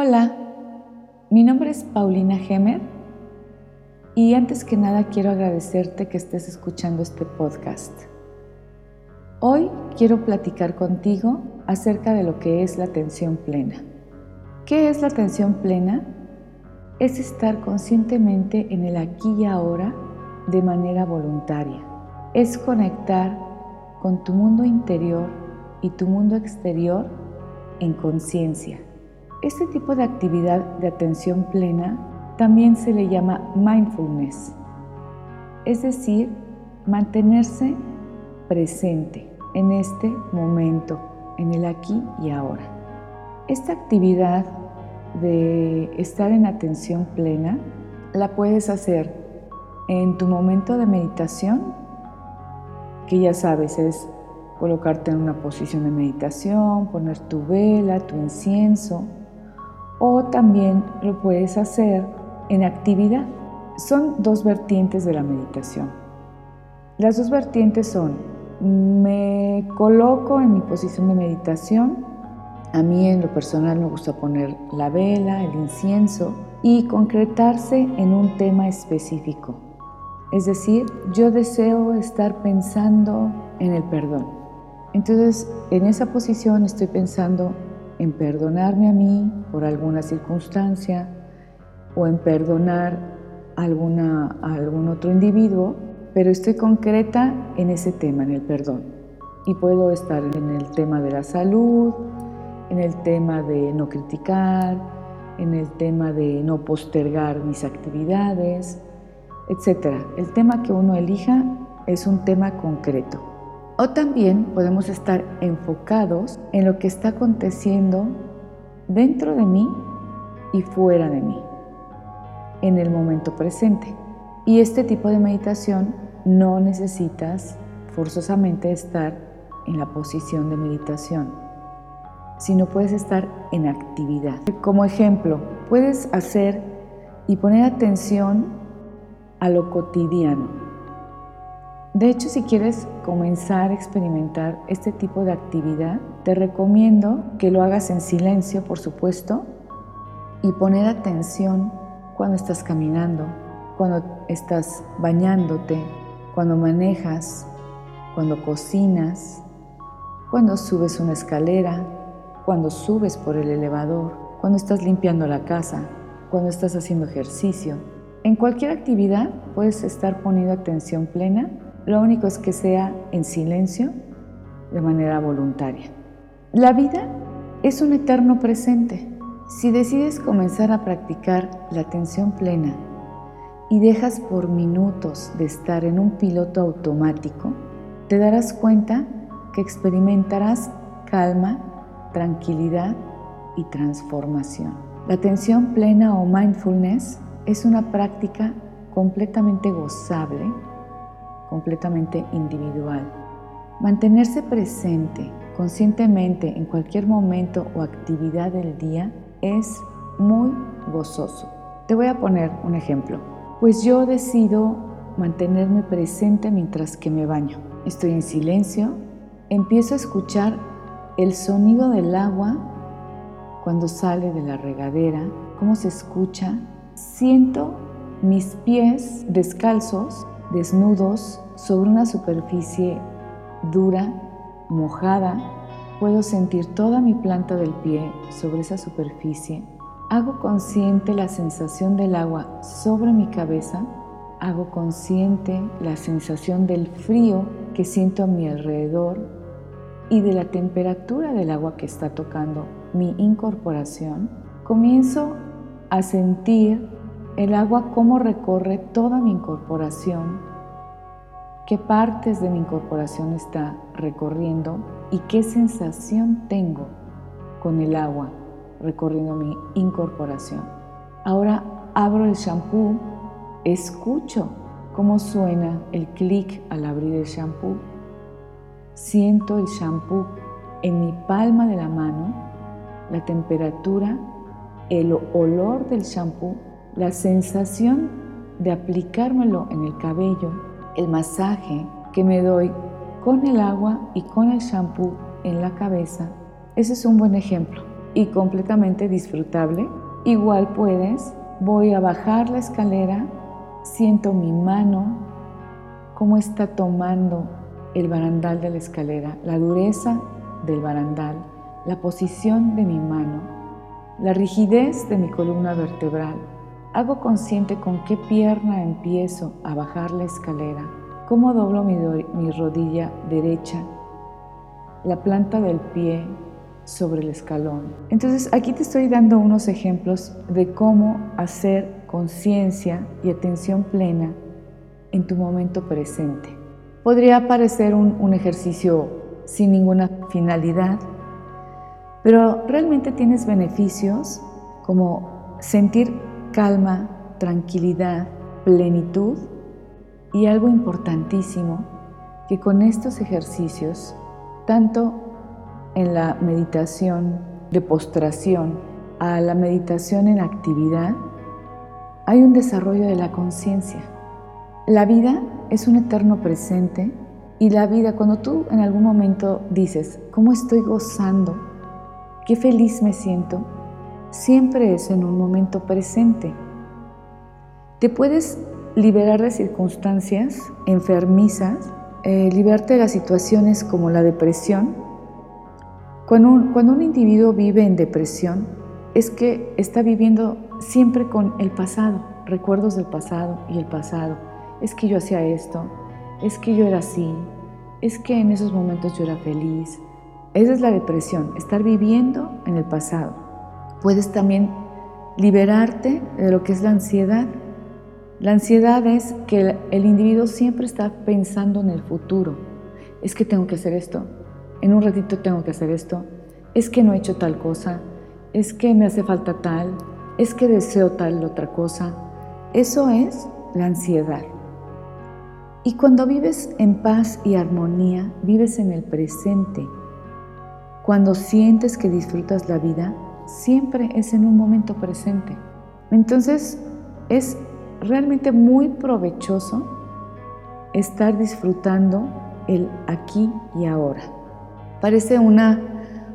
Hola, mi nombre es Paulina Gemer y antes que nada quiero agradecerte que estés escuchando este podcast. Hoy quiero platicar contigo acerca de lo que es la atención plena. ¿Qué es la atención plena? Es estar conscientemente en el aquí y ahora de manera voluntaria. Es conectar con tu mundo interior y tu mundo exterior en conciencia este tipo de actividad de atención plena también se le llama mindfulness, es decir, mantenerse presente en este momento, en el aquí y ahora. Esta actividad de estar en atención plena la puedes hacer en tu momento de meditación, que ya sabes es colocarte en una posición de meditación, poner tu vela, tu incienso, o también lo puedes hacer en actividad. Son dos vertientes de la meditación. Las dos vertientes son, me coloco en mi posición de meditación, a mí en lo personal me gusta poner la vela, el incienso y concretarse en un tema específico. Es decir, yo deseo estar pensando en el perdón. Entonces, en esa posición estoy pensando en perdonarme a mí por alguna circunstancia o en perdonar a, alguna, algún otro individuo, pero estoy concreta en ese tema, en el perdón. Y puedo estar en el tema de la salud, en el tema de no criticar, en el tema de no postergar mis actividades, etc. El tema que uno elija es un tema concreto. O también podemos estar enfocados en lo que está aconteciendo dentro de mí y fuera de mí, en el momento presente. Y este tipo de meditación no necesitas forzosamente estar en la posición de meditación, sino puedes estar en actividad. Como ejemplo, puedes hacer y poner atención a lo cotidiano de hecho, si quieres comenzar a experimentar este tipo de actividad, te recomiendo que lo hagas en silencio, por supuesto, y poner atención cuando estás caminando, cuando estás bañándote, cuando manejas, cuando cocinas, cuando subes una escalera, cuando subes por el elevador, cuando estás limpiando la casa, cuando estás haciendo ejercicio. En cualquier actividad puedes estar poniendo atención plena lo único es que sea en silencio, de manera voluntaria. La vida es un eterno presente. Si decides comenzar a practicar la atención plena y dejas por minutos de estar en un piloto automático, te darás cuenta que experimentarás calma, tranquilidad y transformación. La atención plena o mindfulness es una práctica completamente gozable completamente individual. Mantenerse presente conscientemente en cualquier momento o actividad del día es muy gozoso. Te voy a poner un ejemplo. Pues yo decido mantenerme presente mientras que me baño. Estoy en silencio, empiezo a escuchar el sonido del agua cuando sale de la regadera, cómo se escucha. Siento mis pies descalzos desnudos sobre una superficie dura, mojada, puedo sentir toda mi planta del pie sobre esa superficie. Hago consciente la sensación del agua sobre mi cabeza. Hago consciente la sensación del frío que siento a mi alrededor y de la temperatura del agua que está tocando mi incorporación. Comienzo a sentir el agua cómo recorre toda mi incorporación, qué partes de mi incorporación está recorriendo y qué sensación tengo con el agua recorriendo mi incorporación. Ahora abro el shampoo, escucho cómo suena el clic al abrir el shampoo, siento el shampoo en mi palma de la mano, la temperatura, el olor del shampoo la sensación de aplicármelo en el cabello, el masaje que me doy con el agua y con el shampoo en la cabeza, ese es un buen ejemplo. y completamente disfrutable. Igual puedes, voy a bajar la escalera, siento mi mano, cómo está tomando el barandal de la escalera, la dureza del barandal, la posición de mi mano, la rigidez de mi columna vertebral. Hago consciente con qué pierna empiezo a bajar la escalera, cómo doblo mi, rodilla derecha, la planta del pie sobre el escalón. Entonces aquí te estoy dando unos ejemplos de cómo hacer conciencia y atención plena en tu momento presente. Podría parecer un ejercicio sin ninguna finalidad, pero realmente tienes beneficios como sentir calma, tranquilidad, plenitud y algo importantísimo, que con estos ejercicios, tanto en la meditación de postración a la meditación en actividad, hay un desarrollo de la conciencia. La vida es un eterno presente y la vida, cuando tú en algún momento dices, ¿cómo estoy gozando? ¿Qué feliz me siento? Siempre es en un momento presente. Te puedes liberar de circunstancias enfermizas, eh, liberarte de las situaciones como la depresión. Cuando un, cuando un individuo vive en depresión, es que está viviendo siempre con el pasado, recuerdos del pasado y el pasado es que yo hacía esto, es que yo era así, es que en esos momentos yo era feliz. Esa es la depresión, estar viviendo en el pasado. Puedes también liberarte de lo que es la ansiedad. La ansiedad es que el individuo siempre está pensando en el futuro. Es que tengo que hacer esto, en un ratito tengo que hacer esto, es que no he hecho tal cosa, es que me hace falta tal, es que deseo tal otra cosa. Eso es la ansiedad. Y cuando vives en paz y armonía, vives en el presente. Cuando sientes que disfrutas la vida, siempre es en un momento presente. Entonces es realmente muy provechoso estar disfrutando el aquí y ahora. Parece una,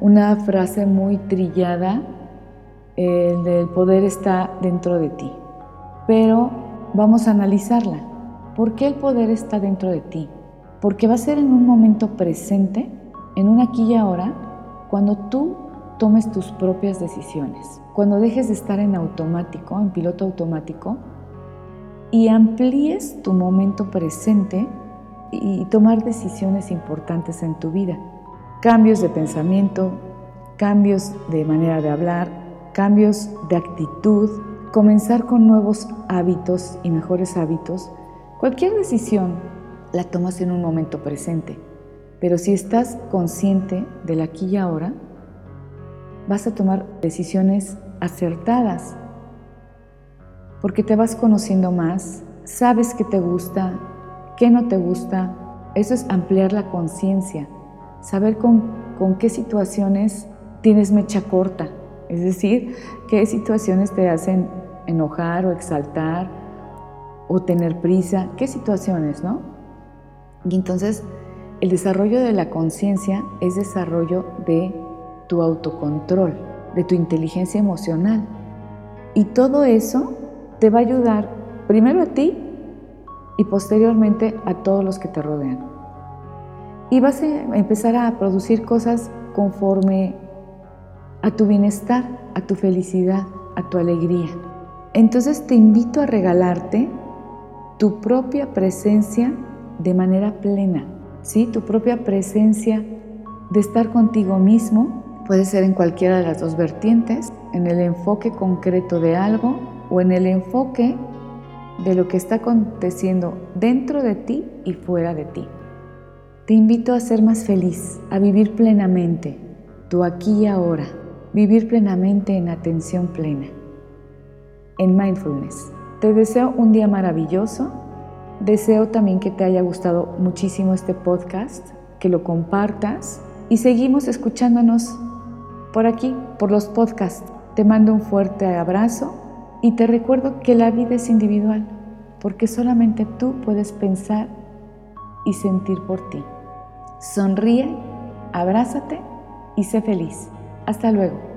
una frase muy trillada, el del poder está dentro de ti, pero vamos a analizarla. ¿Por qué el poder está dentro de ti? Porque va a ser en un momento presente, en un aquí y ahora, cuando tú tomes tus propias decisiones, cuando dejes de estar en automático, en piloto automático, y amplíes tu momento presente y tomar decisiones importantes en tu vida. Cambios de pensamiento, cambios de manera de hablar, cambios de actitud, comenzar con nuevos hábitos y mejores hábitos Cualquier decisión la tomas en un momento presente, pero si estás consciente del aquí y ahora, vas a tomar decisiones acertadas, porque te vas conociendo más, sabes qué te gusta, qué no te gusta. Eso es ampliar la conciencia, saber con, con qué situaciones tienes mecha corta, es decir, qué situaciones te hacen enojar o exaltar o tener prisa, qué situaciones, ¿no? Y entonces el desarrollo de la conciencia es desarrollo de tu autocontrol, de tu inteligencia emocional. Y todo eso te va a ayudar primero a ti y posteriormente a todos los que te rodean. Y vas a empezar a producir cosas conforme a tu bienestar, a tu felicidad, a tu alegría. Entonces te invito a regalarte tu propia presencia de manera plena, ¿sí? Tu propia presencia de estar contigo mismo puede ser en cualquiera de las dos vertientes, en el enfoque concreto de algo o en el enfoque de lo que está aconteciendo dentro de ti y fuera de ti. Te invito a ser más feliz, a vivir plenamente, tu aquí y ahora, vivir plenamente en atención plena, en mindfulness. Te deseo un día maravilloso. Deseo también que te haya gustado muchísimo este podcast, que lo compartas y seguimos escuchándonos por aquí, por los podcasts. Te mando un fuerte abrazo y te recuerdo que la vida es individual, porque solamente tú puedes pensar y sentir por ti. Sonríe, abrázate y sé feliz. Hasta luego.